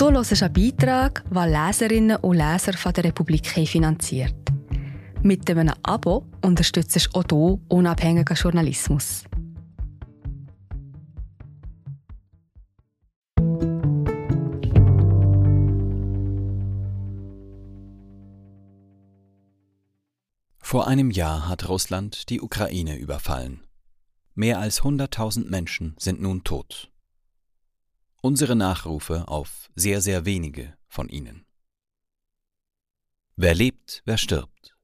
Du hörst einen Beitrag, den Leserinnen und Leser von der Republik finanziert. Mit einem Abo unterstützt du auch du unabhängigen Journalismus. Vor einem Jahr hat Russland die Ukraine überfallen. Mehr als 100.000 Menschen sind nun tot. Unsere Nachrufe auf sehr, sehr wenige von ihnen. Wer lebt, wer stirbt.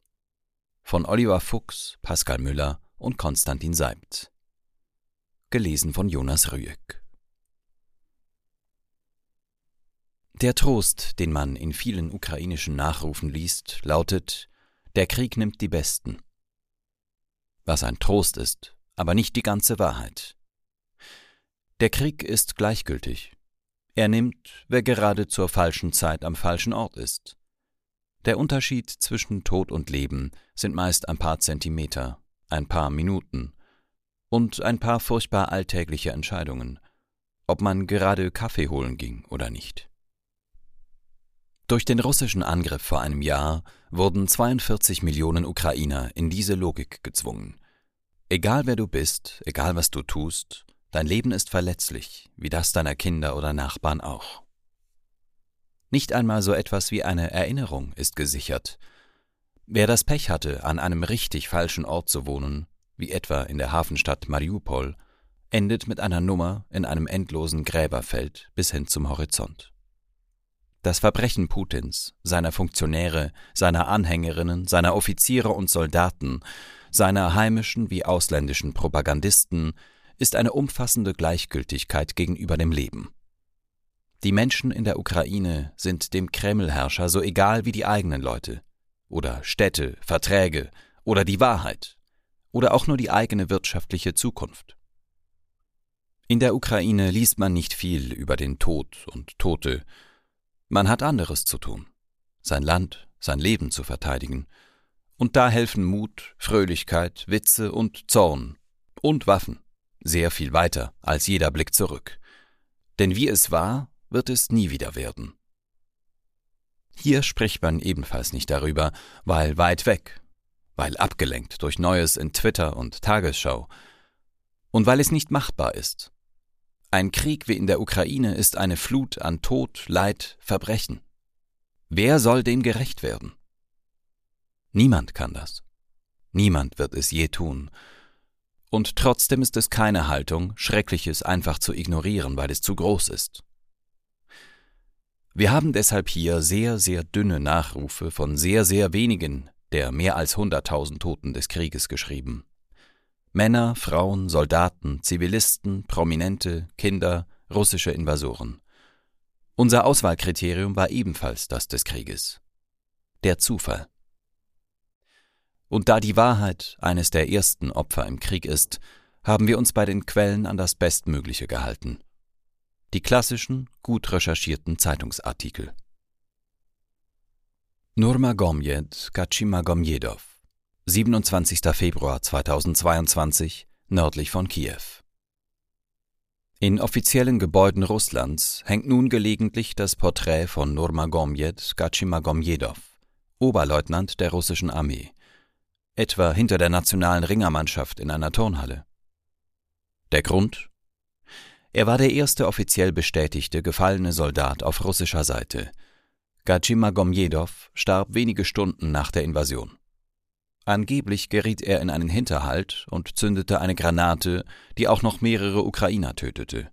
Von Oliver Fuchs, Pascal Müller und Konstantin Seibt. Gelesen von Jonas Rüegg. Der Trost, den man in vielen ukrainischen Nachrufen liest, lautet der Krieg nimmt die Besten. Was ein Trost ist, aber nicht die ganze Wahrheit. Der Krieg ist gleichgültig. Er nimmt, wer gerade zur falschen Zeit am falschen Ort ist. Der Unterschied zwischen Tod und Leben sind meist ein paar Zentimeter, ein paar Minuten und ein paar furchtbar alltägliche Entscheidungen, ob man gerade Kaffee holen ging oder nicht. Durch den russischen Angriff vor einem Jahr wurden 42 Millionen Ukrainer in diese Logik gezwungen. Egal wer du bist, egal was du tust, dein Leben ist verletzlich, wie das deiner Kinder oder Nachbarn auch. Nicht einmal so etwas wie eine Erinnerung ist gesichert. Wer das Pech hatte, an einem richtig falschen Ort zu wohnen, wie etwa in der Hafenstadt Mariupol, endet mit einer Nummer in einem endlosen Gräberfeld bis hin zum Horizont. Das Verbrechen Putins, seiner Funktionäre, seiner Anhängerinnen, seiner Offiziere und Soldaten, seiner heimischen wie ausländischen Propagandisten ist eine umfassende Gleichgültigkeit gegenüber dem Leben. Die Menschen in der Ukraine sind dem Kremlherrscher so egal wie die eigenen Leute oder Städte, Verträge oder die Wahrheit oder auch nur die eigene wirtschaftliche Zukunft. In der Ukraine liest man nicht viel über den Tod und Tote, man hat anderes zu tun, sein Land, sein Leben zu verteidigen, und da helfen Mut, Fröhlichkeit, Witze und Zorn und Waffen sehr viel weiter als jeder Blick zurück. Denn wie es war, wird es nie wieder werden. Hier spricht man ebenfalls nicht darüber, weil weit weg, weil abgelenkt durch Neues in Twitter und Tagesschau und weil es nicht machbar ist, ein Krieg wie in der Ukraine ist eine Flut an Tod, Leid, Verbrechen. Wer soll dem gerecht werden? Niemand kann das. Niemand wird es je tun. Und trotzdem ist es keine Haltung, Schreckliches einfach zu ignorieren, weil es zu groß ist. Wir haben deshalb hier sehr, sehr dünne Nachrufe von sehr, sehr wenigen der mehr als hunderttausend Toten des Krieges geschrieben. Männer, Frauen, Soldaten, Zivilisten, Prominente, Kinder, russische Invasoren. Unser Auswahlkriterium war ebenfalls das des Krieges. Der Zufall. Und da die Wahrheit eines der ersten Opfer im Krieg ist, haben wir uns bei den Quellen an das Bestmögliche gehalten. Die klassischen, gut recherchierten Zeitungsartikel. Nurmagomjed Gachimagomjedov 27. Februar 2022 nördlich von Kiew. In offiziellen Gebäuden Russlands hängt nun gelegentlich das Porträt von Nurmagomjed Gachimagomjedov, Oberleutnant der russischen Armee, etwa hinter der nationalen Ringermannschaft in einer Turnhalle. Der Grund? Er war der erste offiziell bestätigte gefallene Soldat auf russischer Seite. Gachimagomjedov starb wenige Stunden nach der Invasion. Angeblich geriet er in einen Hinterhalt und zündete eine Granate, die auch noch mehrere Ukrainer tötete.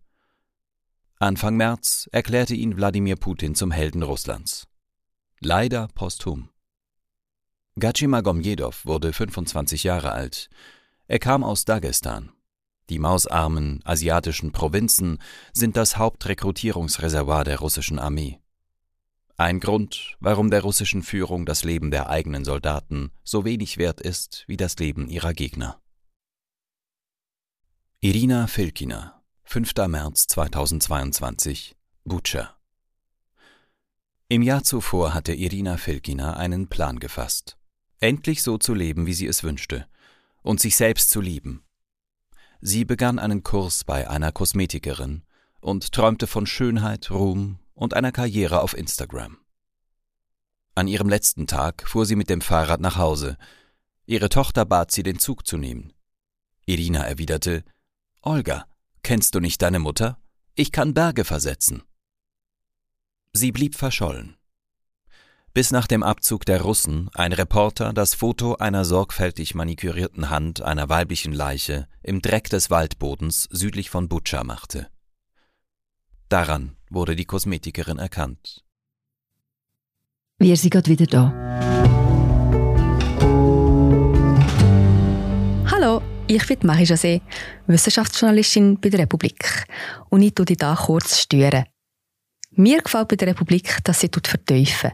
Anfang März erklärte ihn Wladimir Putin zum Helden Russlands. Leider posthum. Gachimagomjedov wurde 25 Jahre alt. Er kam aus Dagestan. Die mausarmen asiatischen Provinzen sind das Hauptrekrutierungsreservoir der russischen Armee. Ein Grund, warum der russischen Führung das Leben der eigenen Soldaten so wenig wert ist wie das Leben ihrer Gegner. Irina Filkina, 5. März 2022, Butscha. Im Jahr zuvor hatte Irina Filkina einen Plan gefasst, endlich so zu leben, wie sie es wünschte, und sich selbst zu lieben. Sie begann einen Kurs bei einer Kosmetikerin und träumte von Schönheit, Ruhm und einer Karriere auf Instagram. An ihrem letzten Tag fuhr sie mit dem Fahrrad nach Hause. Ihre Tochter bat sie, den Zug zu nehmen. Irina erwiderte Olga, kennst du nicht deine Mutter? Ich kann Berge versetzen. Sie blieb verschollen. Bis nach dem Abzug der Russen ein Reporter das Foto einer sorgfältig manikürierten Hand einer weiblichen Leiche im Dreck des Waldbodens südlich von Butscha machte. Daran wurde die Kosmetikerin erkannt. Wir sind gerade wieder da. Hallo, ich bin Marie José, Wissenschaftsjournalistin bei der Republik. Und ich tue dich hier kurz stören. Mir gefällt bei der Republik, dass sie vertiefen.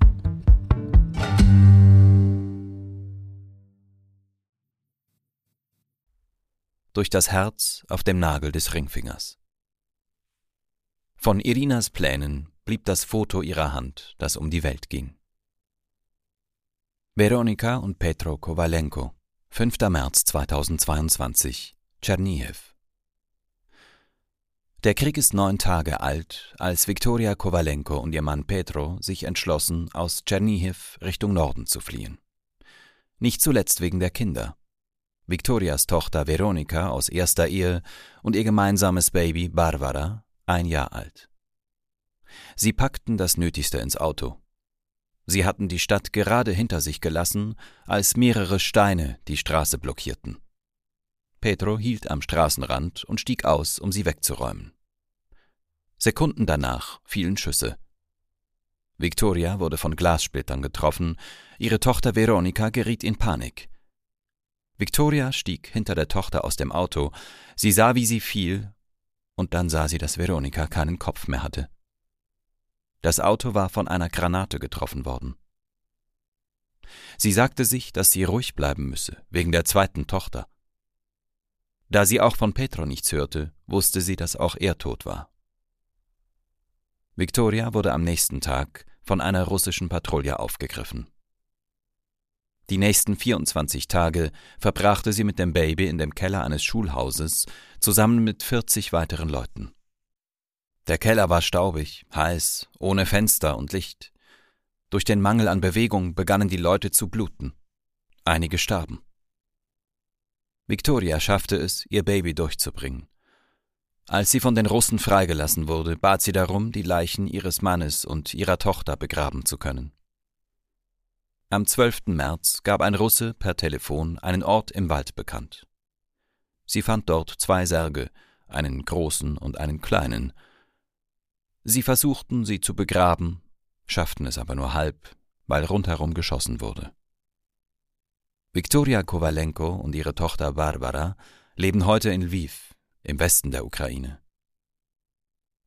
Durch das Herz auf dem Nagel des Ringfingers. Von Irinas Plänen blieb das Foto ihrer Hand, das um die Welt ging. Veronika und Petro Kowalenko, 5. März 2022, Tschernihiv. Der Krieg ist neun Tage alt, als Viktoria Kowalenko und ihr Mann Petro sich entschlossen, aus Tschernihiv Richtung Norden zu fliehen. Nicht zuletzt wegen der Kinder. Viktorias Tochter Veronika aus erster Ehe und ihr gemeinsames Baby Barbara, ein Jahr alt. Sie packten das Nötigste ins Auto. Sie hatten die Stadt gerade hinter sich gelassen, als mehrere Steine die Straße blockierten. Pedro hielt am Straßenrand und stieg aus, um sie wegzuräumen. Sekunden danach fielen Schüsse. Victoria wurde von Glassplittern getroffen, ihre Tochter Veronika geriet in Panik. Victoria stieg hinter der Tochter aus dem Auto, sie sah, wie sie fiel, und dann sah sie, dass Veronika keinen Kopf mehr hatte. Das Auto war von einer Granate getroffen worden. Sie sagte sich, dass sie ruhig bleiben müsse, wegen der zweiten Tochter. Da sie auch von Petro nichts hörte, wusste sie, dass auch er tot war. Victoria wurde am nächsten Tag von einer russischen Patrouille aufgegriffen. Die nächsten 24 Tage verbrachte sie mit dem Baby in dem Keller eines Schulhauses zusammen mit 40 weiteren Leuten. Der Keller war staubig, heiß, ohne Fenster und Licht. Durch den Mangel an Bewegung begannen die Leute zu bluten. Einige starben. Victoria schaffte es, ihr Baby durchzubringen. Als sie von den Russen freigelassen wurde, bat sie darum, die Leichen ihres Mannes und ihrer Tochter begraben zu können. Am 12. März gab ein Russe per Telefon einen Ort im Wald bekannt. Sie fand dort zwei Särge, einen großen und einen kleinen, Sie versuchten, sie zu begraben, schafften es aber nur halb, weil rundherum geschossen wurde. Viktoria Kowalenko und ihre Tochter Barbara leben heute in Lviv, im Westen der Ukraine.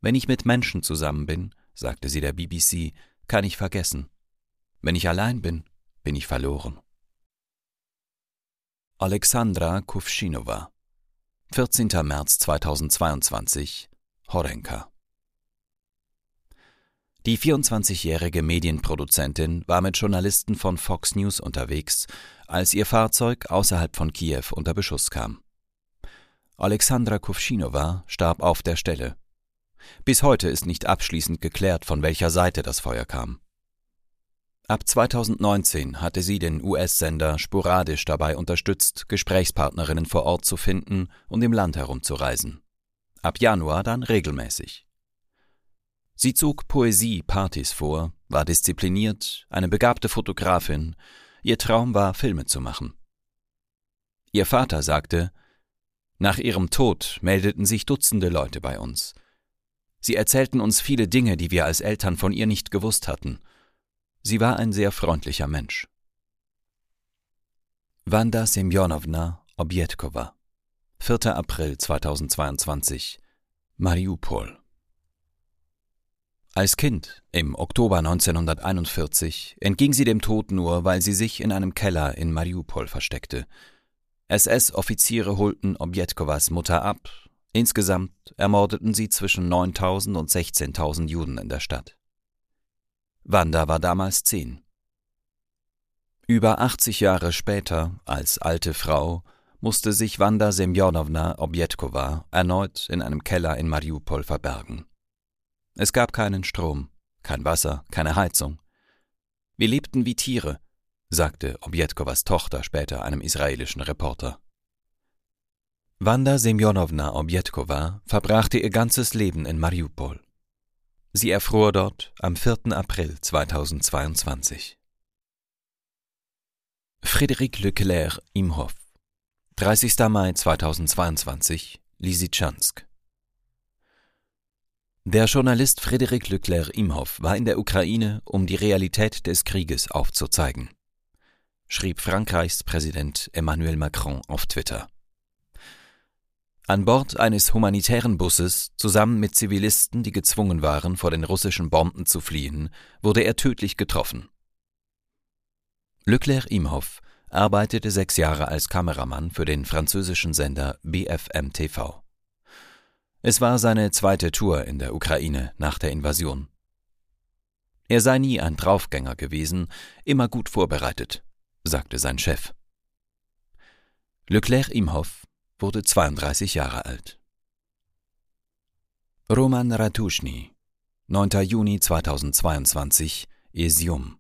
Wenn ich mit Menschen zusammen bin, sagte sie der BBC, kann ich vergessen. Wenn ich allein bin, bin ich verloren. Alexandra Kuvshinova 14. März 2022 Horenka die 24-jährige Medienproduzentin war mit Journalisten von Fox News unterwegs, als ihr Fahrzeug außerhalb von Kiew unter Beschuss kam. Alexandra Kuvshinova starb auf der Stelle. Bis heute ist nicht abschließend geklärt, von welcher Seite das Feuer kam. Ab 2019 hatte sie den US-Sender sporadisch dabei unterstützt, Gesprächspartnerinnen vor Ort zu finden und im Land herumzureisen. Ab Januar dann regelmäßig. Sie zog Poesie-Partys vor, war diszipliniert, eine begabte Fotografin. Ihr Traum war, Filme zu machen. Ihr Vater sagte, nach ihrem Tod meldeten sich Dutzende Leute bei uns. Sie erzählten uns viele Dinge, die wir als Eltern von ihr nicht gewusst hatten. Sie war ein sehr freundlicher Mensch. Wanda Semjonovna Objetkova 4. April 2022 Mariupol Als Kind, im Oktober 1941, entging sie dem Tod nur, weil sie sich in einem Keller in Mariupol versteckte. SS-Offiziere holten Objetkowas Mutter ab. Insgesamt ermordeten sie zwischen 9000 und 16.000 Juden in der Stadt. Wanda war damals zehn. Über 80 Jahre später, als alte Frau, musste sich Wanda Semjonowna Objetkova erneut in einem Keller in Mariupol verbergen. Es gab keinen Strom, kein Wasser, keine Heizung. Wir lebten wie Tiere, sagte Objetkowas Tochter später einem israelischen Reporter. Wanda Semjonowna Objetkova verbrachte ihr ganzes Leben in Mariupol. Sie erfror dort am 4. April 2022. Frédéric Leclerc Imhoff 30. Mai 2022 Lysychansk der Journalist Frédéric Leclerc Imhoff war in der Ukraine, um die Realität des Krieges aufzuzeigen, schrieb Frankreichs Präsident Emmanuel Macron auf Twitter. An Bord eines humanitären Busses, zusammen mit Zivilisten, die gezwungen waren, vor den russischen Bomben zu fliehen, wurde er tödlich getroffen. Leclerc Imhoff arbeitete sechs Jahre als Kameramann für den französischen Sender BFM TV. Es war seine zweite Tour in der Ukraine nach der Invasion. Er sei nie ein Draufgänger gewesen, immer gut vorbereitet, sagte sein Chef. Leclerc Imhoff wurde 32 Jahre alt. Roman Ratuschny, 9. Juni 2022, Esium.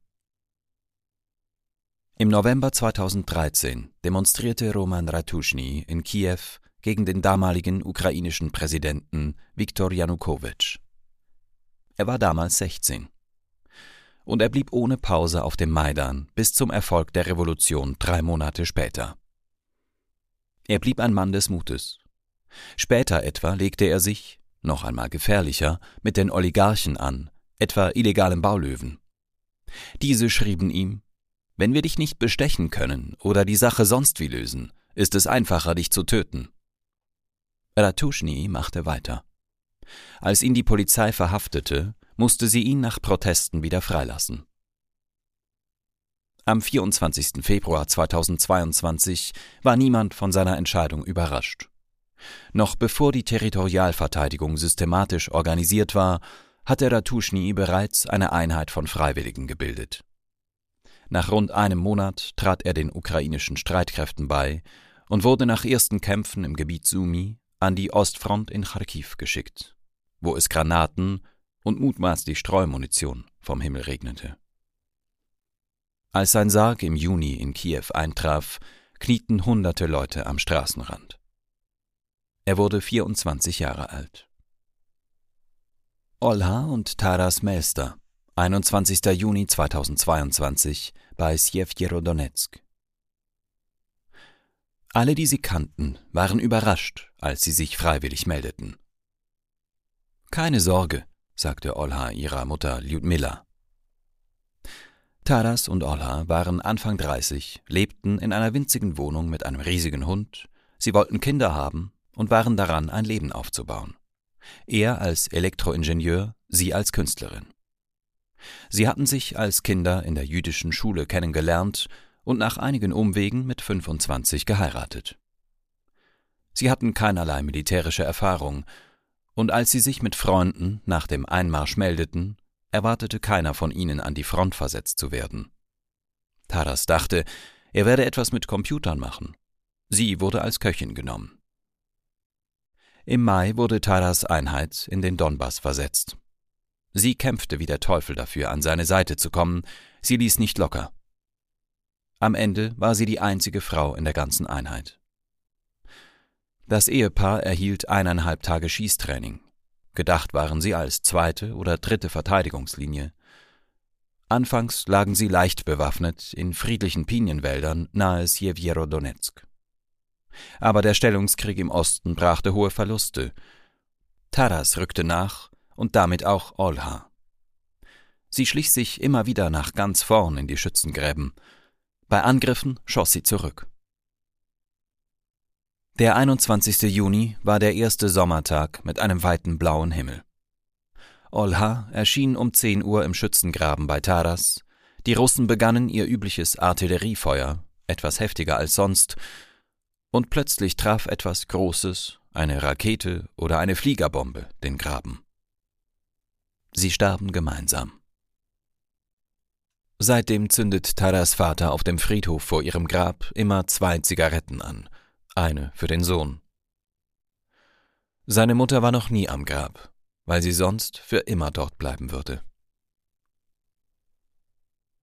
Im November 2013 demonstrierte Roman Ratuschny in Kiew gegen den damaligen ukrainischen Präsidenten Viktor Janukowitsch. Er war damals 16. Und er blieb ohne Pause auf dem Maidan bis zum Erfolg der Revolution drei Monate später. Er blieb ein Mann des Mutes. Später etwa legte er sich, noch einmal gefährlicher, mit den Oligarchen an, etwa illegalen Baulöwen. Diese schrieben ihm, wenn wir dich nicht bestechen können oder die Sache sonst wie lösen, ist es einfacher, dich zu töten. Ratuschny machte weiter. Als ihn die Polizei verhaftete, musste sie ihn nach Protesten wieder freilassen. Am 24. Februar 2022 war niemand von seiner Entscheidung überrascht. Noch bevor die Territorialverteidigung systematisch organisiert war, hatte Ratuschny bereits eine Einheit von Freiwilligen gebildet. Nach rund einem Monat trat er den ukrainischen Streitkräften bei und wurde nach ersten Kämpfen im Gebiet Sumi an die Ostfront in Kharkiv geschickt, wo es Granaten und mutmaßlich Streumunition vom Himmel regnete. Als sein Sarg im Juni in Kiew eintraf, knieten hunderte Leute am Straßenrand. Er wurde 24 Jahre alt. Olha und Taras Mester, 21. Juni 2022 bei Sjewjerodonetsk. Alle, die sie kannten, waren überrascht, als sie sich freiwillig meldeten. Keine Sorge, sagte Olha ihrer Mutter Lyudmila. Taras und Olha waren Anfang 30, lebten in einer winzigen Wohnung mit einem riesigen Hund, sie wollten Kinder haben und waren daran, ein Leben aufzubauen. Er als Elektroingenieur, sie als Künstlerin. Sie hatten sich als Kinder in der jüdischen Schule kennengelernt und nach einigen Umwegen mit 25 geheiratet. Sie hatten keinerlei militärische Erfahrung, und als sie sich mit Freunden nach dem Einmarsch meldeten, erwartete keiner von ihnen an die Front versetzt zu werden. Taras dachte, er werde etwas mit Computern machen. Sie wurde als Köchin genommen. Im Mai wurde Taras Einheit in den Donbass versetzt. Sie kämpfte wie der Teufel dafür, an seine Seite zu kommen, sie ließ nicht locker. Am Ende war sie die einzige Frau in der ganzen Einheit. Das Ehepaar erhielt eineinhalb Tage Schießtraining. Gedacht waren sie als zweite oder dritte Verteidigungslinie. Anfangs lagen sie leicht bewaffnet in friedlichen Pinienwäldern nahe Sjewjerodonetsk. Aber der Stellungskrieg im Osten brachte hohe Verluste. Taras rückte nach und damit auch Olha. Sie schlich sich immer wieder nach ganz vorn in die Schützengräben bei Angriffen schoss sie zurück. Der 21. Juni war der erste Sommertag mit einem weiten blauen Himmel. Olha erschien um 10 Uhr im Schützengraben bei Taras. Die Russen begannen ihr übliches Artilleriefeuer, etwas heftiger als sonst, und plötzlich traf etwas Großes, eine Rakete oder eine Fliegerbombe, den Graben. Sie starben gemeinsam. Seitdem zündet Taras Vater auf dem Friedhof vor ihrem Grab immer zwei Zigaretten an, eine für den Sohn. Seine Mutter war noch nie am Grab, weil sie sonst für immer dort bleiben würde.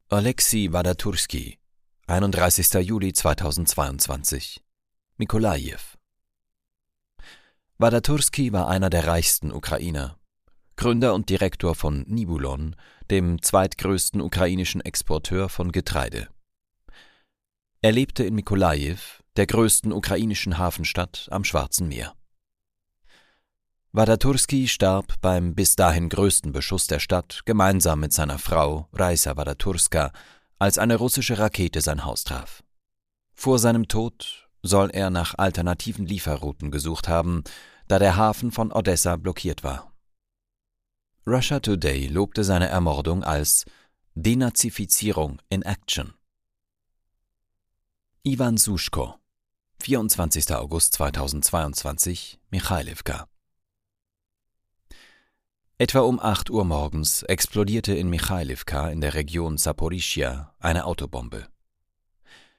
Alexei Wadaturski, 31. Juli 2022, Mikolajew. Wadaturski war einer der reichsten Ukrainer, Gründer und Direktor von Nibulon, dem zweitgrößten ukrainischen Exporteur von Getreide. Er lebte in Mikolajew, der größten ukrainischen Hafenstadt am Schwarzen Meer. Wadaturski starb beim bis dahin größten Beschuss der Stadt gemeinsam mit seiner Frau Raisa Wadaturska, als eine russische Rakete sein Haus traf. Vor seinem Tod soll er nach alternativen Lieferrouten gesucht haben, da der Hafen von Odessa blockiert war. Russia Today lobte seine Ermordung als Denazifizierung in Action. Ivan Suschko, 24. August 2022, Michailivka Etwa um 8 Uhr morgens explodierte in Michailivka in der Region Saporischia eine Autobombe.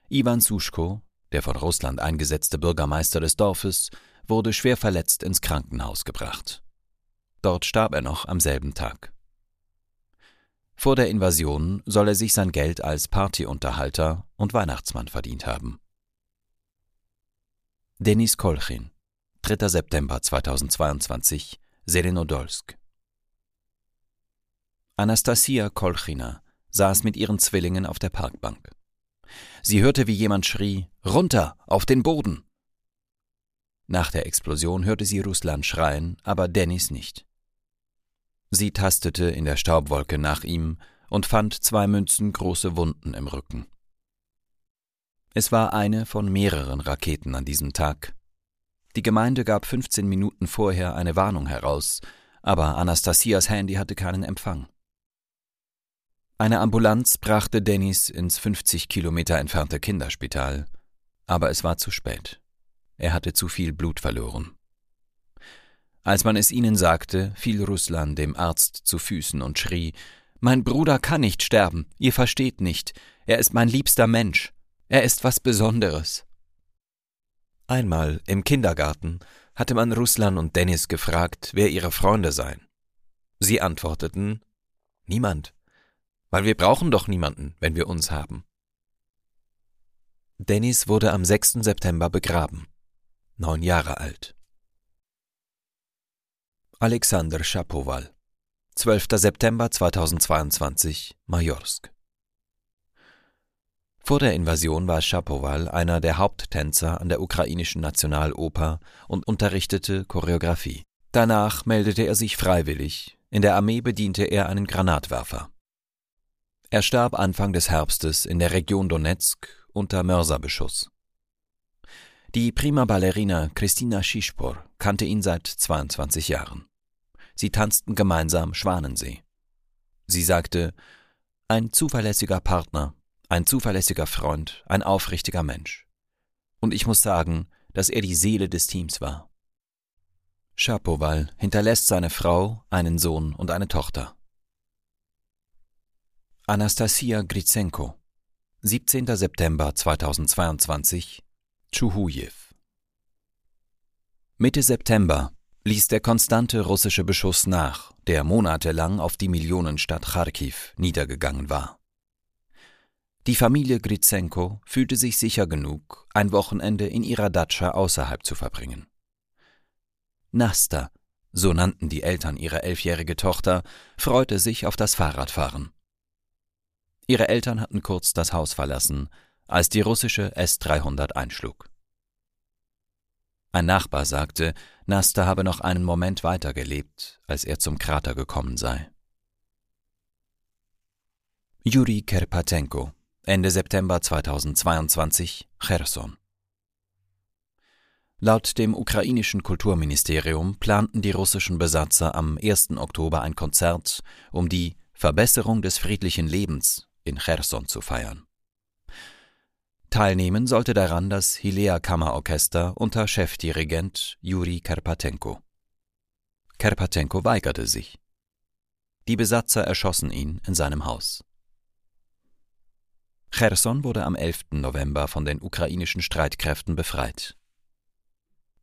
Ivan Suschko, der von Russland eingesetzte Bürgermeister des Dorfes, wurde schwer verletzt ins Krankenhaus gebracht. Dort starb er noch am selben Tag. Vor der Invasion soll er sich sein Geld als Partyunterhalter und Weihnachtsmann verdient haben. Denis Kolchin, 3. September 2022, Selenodolsk Anastasia Kolchina saß mit ihren Zwillingen auf der Parkbank. Sie hörte, wie jemand schrie Runter, auf den Boden. Nach der Explosion hörte sie Ruslan schreien, aber Dennis nicht. Sie tastete in der Staubwolke nach ihm und fand zwei Münzen große Wunden im Rücken. Es war eine von mehreren Raketen an diesem Tag. Die Gemeinde gab 15 Minuten vorher eine Warnung heraus, aber Anastasias Handy hatte keinen Empfang. Eine Ambulanz brachte Dennis ins 50 Kilometer entfernte Kinderspital, aber es war zu spät. Er hatte zu viel Blut verloren. Als man es ihnen sagte, fiel Ruslan dem Arzt zu Füßen und schrie Mein Bruder kann nicht sterben, ihr versteht nicht, er ist mein liebster Mensch, er ist was Besonderes. Einmal im Kindergarten hatte man Ruslan und Dennis gefragt, wer ihre Freunde seien. Sie antworteten Niemand weil wir brauchen doch niemanden, wenn wir uns haben. Dennis wurde am 6. September begraben, neun Jahre alt. Alexander Schapowal, 12. September 2022, Majorsk. Vor der Invasion war Schapowal einer der Haupttänzer an der ukrainischen Nationaloper und unterrichtete Choreografie. Danach meldete er sich freiwillig, in der Armee bediente er einen Granatwerfer. Er starb Anfang des Herbstes in der Region Donetsk unter Mörserbeschuss. Die prima Ballerina Christina Schischpor kannte ihn seit 22 Jahren. Sie tanzten gemeinsam Schwanensee. Sie sagte, ein zuverlässiger Partner, ein zuverlässiger Freund, ein aufrichtiger Mensch. Und ich muss sagen, dass er die Seele des Teams war. Schapowal hinterlässt seine Frau, einen Sohn und eine Tochter. Anastasia Gritsenko, 17. September 2022, Tschuhujew. Mitte September ließ der konstante russische Beschuss nach, der monatelang auf die Millionenstadt Kharkiv niedergegangen war. Die Familie Gritsenko fühlte sich sicher genug, ein Wochenende in ihrer Datscha außerhalb zu verbringen. Nasta, so nannten die Eltern ihre elfjährige Tochter, freute sich auf das Fahrradfahren. Ihre Eltern hatten kurz das Haus verlassen, als die russische S-300 einschlug. Ein Nachbar sagte, Nasta habe noch einen Moment weiter gelebt, als er zum Krater gekommen sei. Juri Kerpatenko, Ende September 2022, Cherson. Laut dem ukrainischen Kulturministerium planten die russischen Besatzer am 1. Oktober ein Konzert, um die Verbesserung des friedlichen Lebens in Cherson zu feiern. Teilnehmen sollte daran das Hilea Kammerorchester unter Chefdirigent Juri Kerpatenko. Kerpatenko weigerte sich. Die Besatzer erschossen ihn in seinem Haus. Cherson wurde am 11. November von den ukrainischen Streitkräften befreit.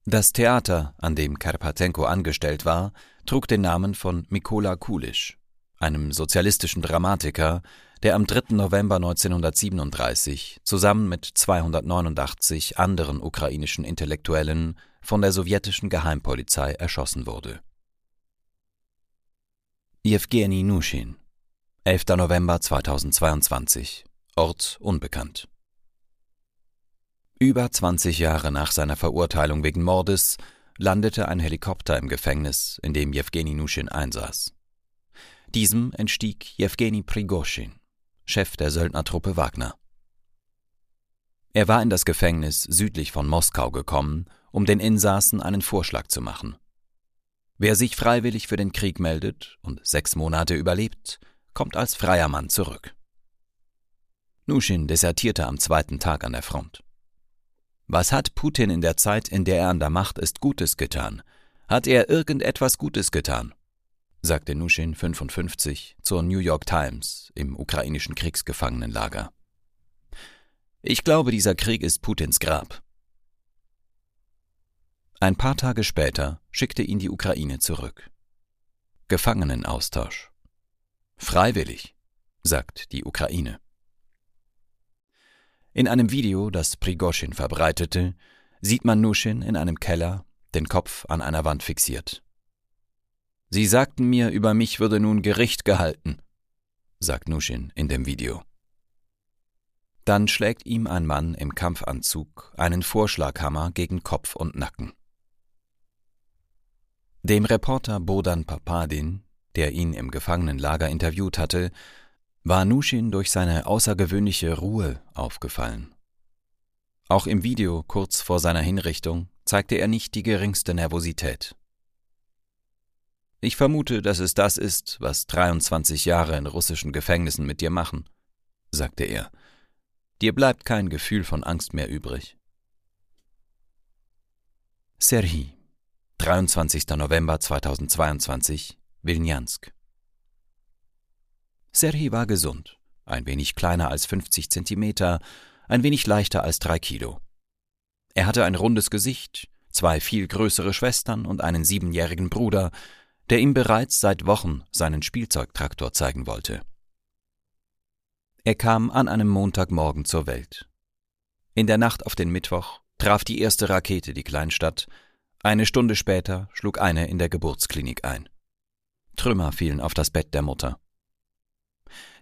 Das Theater, an dem Karpatenko angestellt war, trug den Namen von Mikola Kulisch, einem sozialistischen Dramatiker, der am 3. November 1937 zusammen mit 289 anderen ukrainischen Intellektuellen von der sowjetischen Geheimpolizei erschossen wurde. Jewgeni Nuschin 11. November 2022 Ort unbekannt über 20 Jahre nach seiner Verurteilung wegen Mordes landete ein Helikopter im Gefängnis, in dem Jewgeni Nuschin einsaß. Diesem entstieg Jewgeni Prigoschin, Chef der Söldnertruppe Wagner. Er war in das Gefängnis südlich von Moskau gekommen, um den Insassen einen Vorschlag zu machen. Wer sich freiwillig für den Krieg meldet und sechs Monate überlebt, kommt als freier Mann zurück. Nuschin desertierte am zweiten Tag an der Front. Was hat Putin in der Zeit, in der er an der Macht ist, Gutes getan? Hat er irgendetwas Gutes getan? sagte Nuschin 55 zur New York Times im ukrainischen Kriegsgefangenenlager. Ich glaube, dieser Krieg ist Putins Grab. Ein paar Tage später schickte ihn die Ukraine zurück. Gefangenenaustausch. Freiwillig, sagt die Ukraine. In einem Video, das Prigoschin verbreitete, sieht man Nuschin in einem Keller, den Kopf an einer Wand fixiert. Sie sagten mir, über mich würde nun Gericht gehalten, sagt Nuschin in dem Video. Dann schlägt ihm ein Mann im Kampfanzug einen Vorschlaghammer gegen Kopf und Nacken. Dem Reporter Bodan Papadin, der ihn im Gefangenenlager interviewt hatte, war Nushin durch seine außergewöhnliche Ruhe aufgefallen. Auch im Video kurz vor seiner Hinrichtung zeigte er nicht die geringste Nervosität. Ich vermute, dass es das ist, was 23 Jahre in russischen Gefängnissen mit dir machen, sagte er. Dir bleibt kein Gefühl von Angst mehr übrig. Serhi, 23. November 2022, Wilnjansk. Serhi war gesund, ein wenig kleiner als 50 Zentimeter, ein wenig leichter als drei Kilo. Er hatte ein rundes Gesicht, zwei viel größere Schwestern und einen siebenjährigen Bruder, der ihm bereits seit Wochen seinen Spielzeugtraktor zeigen wollte. Er kam an einem Montagmorgen zur Welt. In der Nacht auf den Mittwoch traf die erste Rakete die Kleinstadt, eine Stunde später schlug eine in der Geburtsklinik ein. Trümmer fielen auf das Bett der Mutter.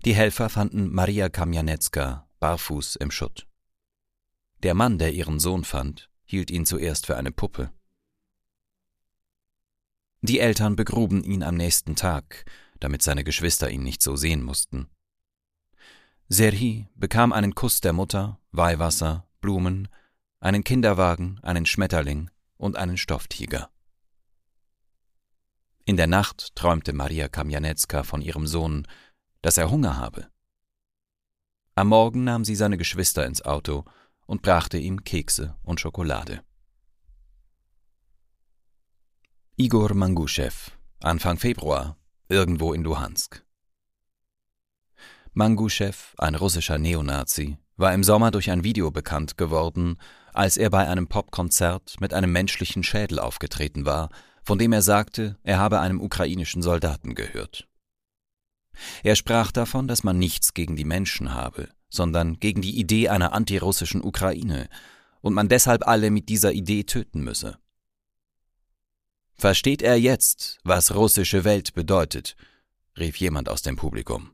Die Helfer fanden Maria Kamjanecka barfuß im Schutt. Der Mann, der ihren Sohn fand, hielt ihn zuerst für eine Puppe. Die Eltern begruben ihn am nächsten Tag, damit seine Geschwister ihn nicht so sehen mussten. Serhi bekam einen Kuss der Mutter, Weihwasser, Blumen, einen Kinderwagen, einen Schmetterling und einen Stofftiger. In der Nacht träumte Maria Kamjanecka von ihrem Sohn, dass er Hunger habe. Am Morgen nahm sie seine Geschwister ins Auto und brachte ihm Kekse und Schokolade. Igor Manguschew, Anfang Februar, irgendwo in Luhansk. Manguschew, ein russischer Neonazi, war im Sommer durch ein Video bekannt geworden, als er bei einem Popkonzert mit einem menschlichen Schädel aufgetreten war, von dem er sagte, er habe einem ukrainischen Soldaten gehört. Er sprach davon, dass man nichts gegen die Menschen habe, sondern gegen die Idee einer antirussischen Ukraine und man deshalb alle mit dieser Idee töten müsse. Versteht er jetzt, was russische Welt bedeutet? rief jemand aus dem Publikum.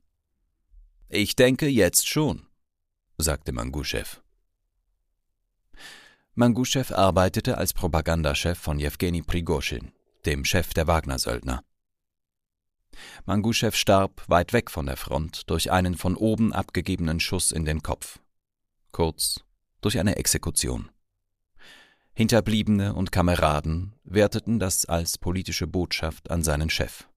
Ich denke jetzt schon, sagte Manguschew. Manguschew arbeitete als Propagandachef von Jewgeni Prigoschin, dem Chef der Wagner-Söldner. Manguschew starb weit weg von der Front durch einen von oben abgegebenen Schuss in den Kopf. Kurz durch eine Exekution. Hinterbliebene und Kameraden werteten das als politische Botschaft an seinen Chef.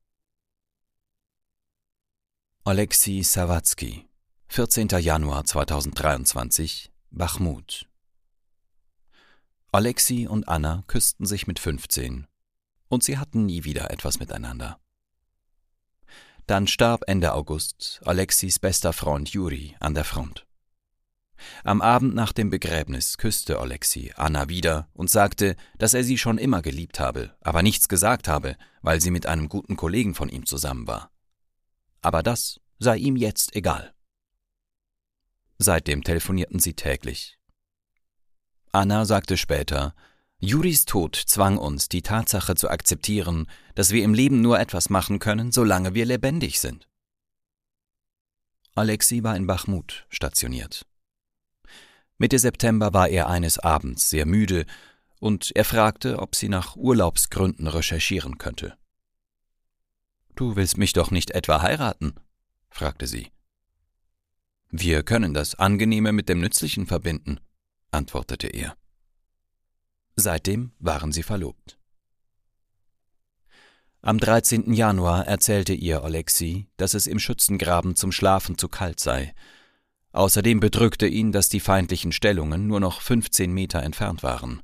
Alexei Sawatzki, 14. Januar 2023, Bachmut. Alexei und Anna küssten sich mit 15 und sie hatten nie wieder etwas miteinander. Dann starb Ende August Alexis bester Freund Juri an der Front. Am Abend nach dem Begräbnis küsste Alexei Anna wieder und sagte, dass er sie schon immer geliebt habe, aber nichts gesagt habe, weil sie mit einem guten Kollegen von ihm zusammen war. Aber das sei ihm jetzt egal. Seitdem telefonierten sie täglich. Anna sagte später, Juris Tod zwang uns, die Tatsache zu akzeptieren, dass wir im Leben nur etwas machen können, solange wir lebendig sind. Alexei war in Bachmut stationiert. Mitte September war er eines Abends sehr müde und er fragte, ob sie nach Urlaubsgründen recherchieren könnte. Du willst mich doch nicht etwa heiraten? fragte sie. Wir können das Angenehme mit dem Nützlichen verbinden, antwortete er. Seitdem waren sie verlobt. Am 13. Januar erzählte ihr Alexei, dass es im Schützengraben zum Schlafen zu kalt sei Außerdem bedrückte ihn, dass die feindlichen Stellungen nur noch 15 Meter entfernt waren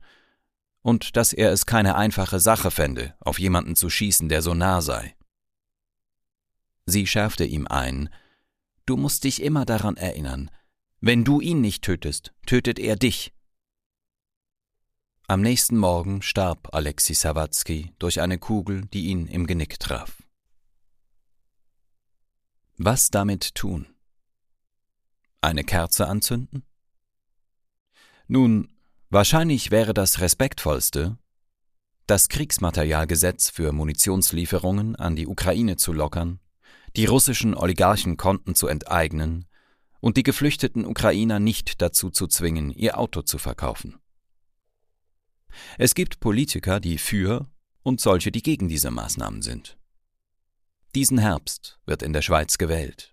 und dass er es keine einfache Sache fände, auf jemanden zu schießen, der so nah sei. Sie schärfte ihm ein, Du musst dich immer daran erinnern, wenn du ihn nicht tötest, tötet er dich. Am nächsten Morgen starb Alexei Sawatzki durch eine Kugel, die ihn im Genick traf. Was damit tun? Eine Kerze anzünden? Nun, wahrscheinlich wäre das respektvollste, das Kriegsmaterialgesetz für Munitionslieferungen an die Ukraine zu lockern, die russischen Oligarchenkonten zu enteignen und die geflüchteten Ukrainer nicht dazu zu zwingen, ihr Auto zu verkaufen. Es gibt Politiker, die für und solche, die gegen diese Maßnahmen sind. Diesen Herbst wird in der Schweiz gewählt